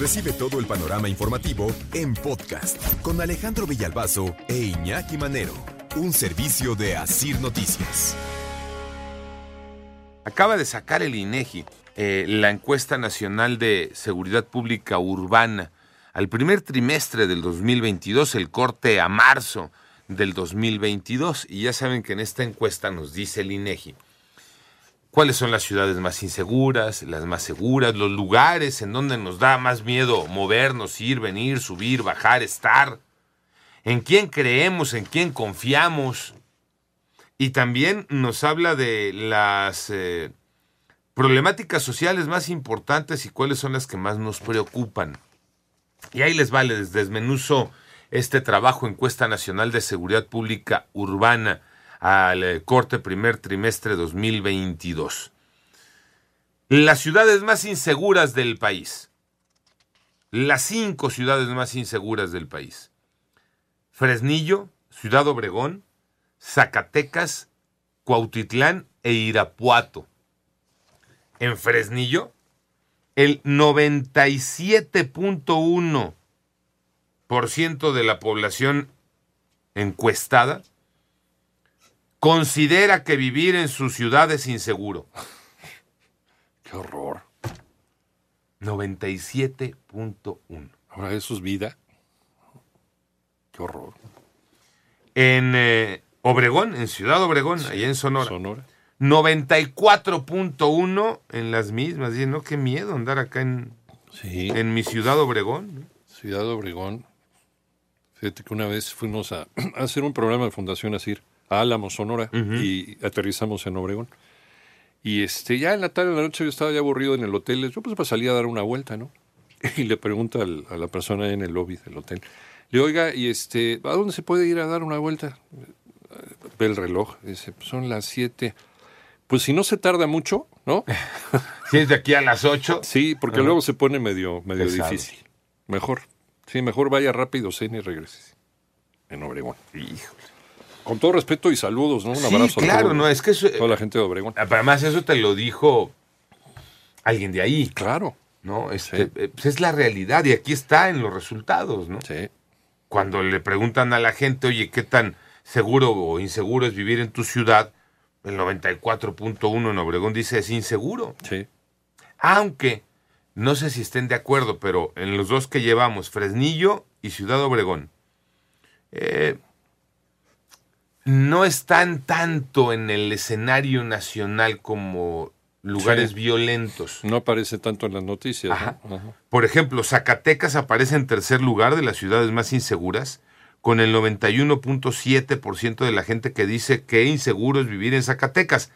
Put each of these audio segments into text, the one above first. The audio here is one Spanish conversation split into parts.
Recibe todo el panorama informativo en podcast con Alejandro Villalbazo e Iñaki Manero. Un servicio de Asir Noticias. Acaba de sacar el INEGI eh, la encuesta nacional de seguridad pública urbana al primer trimestre del 2022, el corte a marzo del 2022. Y ya saben que en esta encuesta nos dice el INEGI cuáles son las ciudades más inseguras, las más seguras, los lugares en donde nos da más miedo movernos, ir, venir, subir, bajar, estar, en quién creemos, en quién confiamos. Y también nos habla de las eh, problemáticas sociales más importantes y cuáles son las que más nos preocupan. Y ahí les vale, les desmenuzo este trabajo encuesta nacional de seguridad pública urbana al eh, corte primer trimestre 2022. Las ciudades más inseguras del país. Las cinco ciudades más inseguras del país. Fresnillo, Ciudad Obregón, Zacatecas, Cuautitlán e Irapuato. En Fresnillo, el 97.1% de la población encuestada considera que vivir en su ciudad es inseguro. Qué horror. 97.1. Ahora eso es vida. Qué horror. En eh, Obregón, en Ciudad Obregón, allá en Sonora. Sonora. 94.1 en las mismas. Dicen, no, qué miedo andar acá en, Sí. en mi Ciudad Obregón. Ciudad Obregón. Fíjate que una vez fuimos a, a hacer un programa de Fundación Asir a Álamo, Sonora, y aterrizamos en Obregón. Y este, ya en la tarde de la noche yo estaba ya aburrido en el hotel. Yo pues salí a dar una vuelta, ¿no? Y le pregunto al- a la persona en el lobby del hotel. Le oiga, y este, ¿a dónde se puede ir a dar una vuelta? Ve el reloj. Dice, "Pues son las siete. Pues si no se tarda mucho, ¿no? Si es de aquí a las 8. Sí, porque luego se pone medio, medio Pesado. difícil. Mejor. Sí, mejor vaya rápido, cena y regrese. En Obregón. Híjole. Con todo respeto y saludos, ¿no? Un Sí, abrazo a claro, todo- no, es que eso- toda la gente de Obregón. Además, eso te lo dijo alguien de ahí, Claro. ¿no? Este, Sí. eh, pues es la realidad y aquí está en los resultados, ¿no? Sí. Cuando le preguntan a la gente, oye, ¿qué tan seguro o inseguro es vivir en tu ciudad? El 94.1 en Obregón dice es inseguro. Sí. Aunque, no sé si estén de acuerdo, pero en los dos que llevamos, Fresnillo y Ciudad Obregón, eh, no están tanto en el escenario nacional como lugares Sí. violentos. No aparece tanto en las noticias. Ajá. ¿no? Ajá. Por ejemplo, Zacatecas aparece en tercer lugar de las ciudades más inseguras, con el 91.7% de la gente que dice que inseguro es vivir en Zacatecas.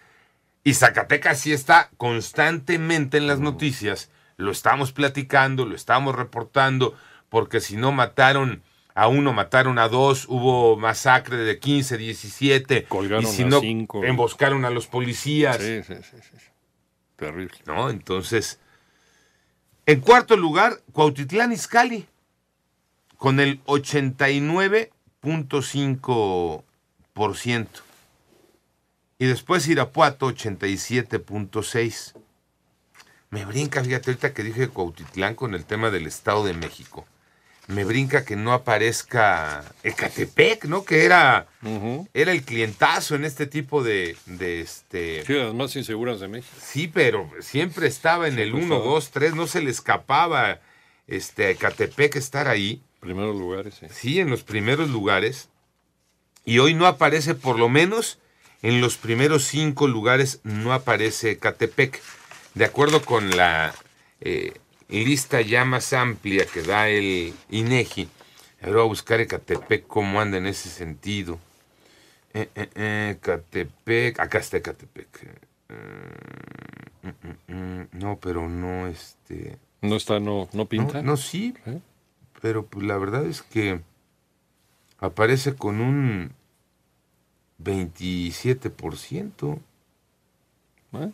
Y Zacatecas sí está constantemente en las noticias, lo estamos platicando, lo estamos reportando, porque si no mataron a uno, mataron a dos, hubo masacre de 15, 17, Colgaron y si a no, cinco. emboscaron a los policías. Sí, sí, sí, sí, sí. Terrible. ¿no? Entonces, en cuarto lugar, Cuautitlán Izcalli, con el 89.5%. Y después Irapuato, 87.6%. Me brinca, fíjate, ahorita que dije Cuautitlán con el tema del Estado de México. Me brinca que no aparezca Ecatepec, ¿no? Que era, era el clientazo en este tipo de, de este... Sí, las más inseguras de México. Sí, pero siempre estaba en el Siempre 1, estaba. 2, 3, no se le escapaba este, a Ecatepec estar ahí. Primeros lugares, sí. Sí, en los primeros lugares. Y hoy no aparece, por lo menos en los primeros cinco lugares, no aparece Ecatepec. De acuerdo con la eh, lista ya más amplia que da el INEGI. Ahora voy a buscar Ecatepec, cómo anda en ese sentido. Eh, eh, eh, Ecatepec, acá está Ecatepec. Eh, no, pero no, este... No está, no, no pinta. No, no, sí, pero pues la verdad es que aparece con un 27%. ¿Eh?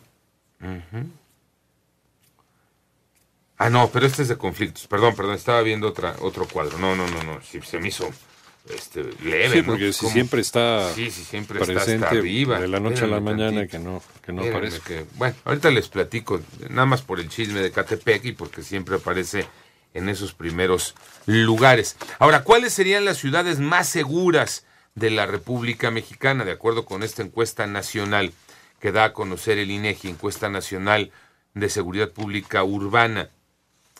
Ah, no, pero este es de conflictos. Perdón, perdón, estaba viendo otra, otro cuadro. No, no, no, no. Sí, se me hizo este, leve. Sí, porque si siempre está Sí, sí, siempre está presente hasta arriba. de la noche a la mañana tantito. que no, que no aparece. que- bueno, ahorita les platico, nada más por el chisme de Catepec y porque siempre aparece en esos primeros lugares. Ahora, ¿cuáles serían las ciudades más seguras de la República Mexicana? De acuerdo con esta encuesta nacional que da a conocer el INEGI, encuesta nacional de seguridad pública urbana.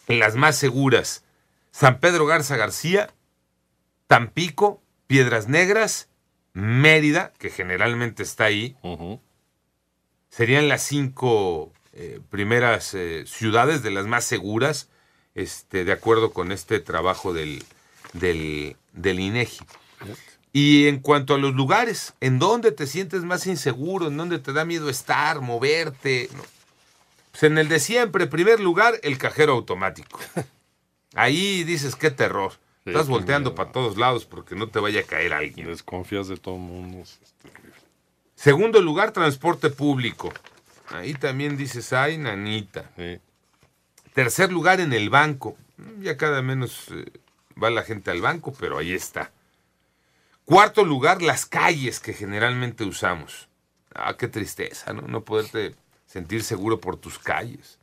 Las más seguras, San Pedro Garza García, Tampico, Piedras Negras, Mérida, que generalmente está ahí, serían las cinco eh, primeras eh, ciudades de las más seguras, este, de acuerdo con este trabajo del, del, del INEGI. Y en cuanto a los lugares, ¿en dónde te sientes más inseguro? ¿En dónde te da miedo estar, moverte? No. Pues en el de siempre, primer lugar, el cajero automático. Ahí dices, qué terror. Sí, Estás volteando para todos lados porque no te vaya a caer alguien. Desconfías de todo el mundo. es terrible. Segundo lugar, transporte público. Ahí también dices, ay, nanita. Sí. Tercer lugar, en el banco. Mm, Ya cada menos eh, va la gente al banco, pero ahí está. Cuarto lugar, las calles que generalmente usamos. Ah, qué tristeza, ¿no? No poderte sentir seguro por tus calles.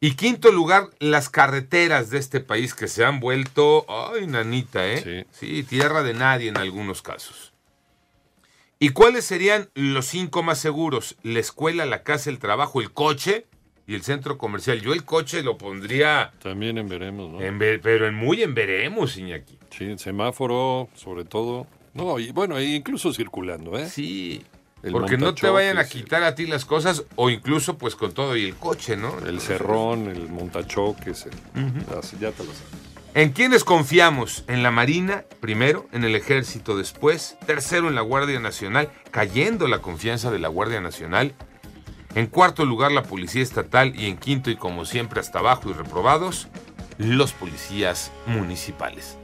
Y quinto lugar, las carreteras de este país que se han vuelto, ay, nanita, ¿eh? Sí, tierra de nadie en algunos casos. ¿Y cuáles serían los cinco más seguros? La escuela, la casa, el trabajo, el coche y el centro comercial. Yo el coche lo pondría, También en veremos, ¿no? en ve- pero en muy en veremos, Iñaki. Sí, el semáforo, sobre todo. No, y bueno, e incluso circulando, ¿eh? Sí, El porque no te vayan a quitar a ti las cosas o incluso pues con todo y el coche, ¿no? El cerrón, el montachoques, el- ya te lo sabes. ¿En quiénes confiamos? En la Marina, primero, en el Ejército después, tercero en la Guardia Nacional, cayendo la confianza de la Guardia Nacional, en cuarto lugar la Policía Estatal y en quinto y como siempre hasta abajo y reprobados, los policías municipales.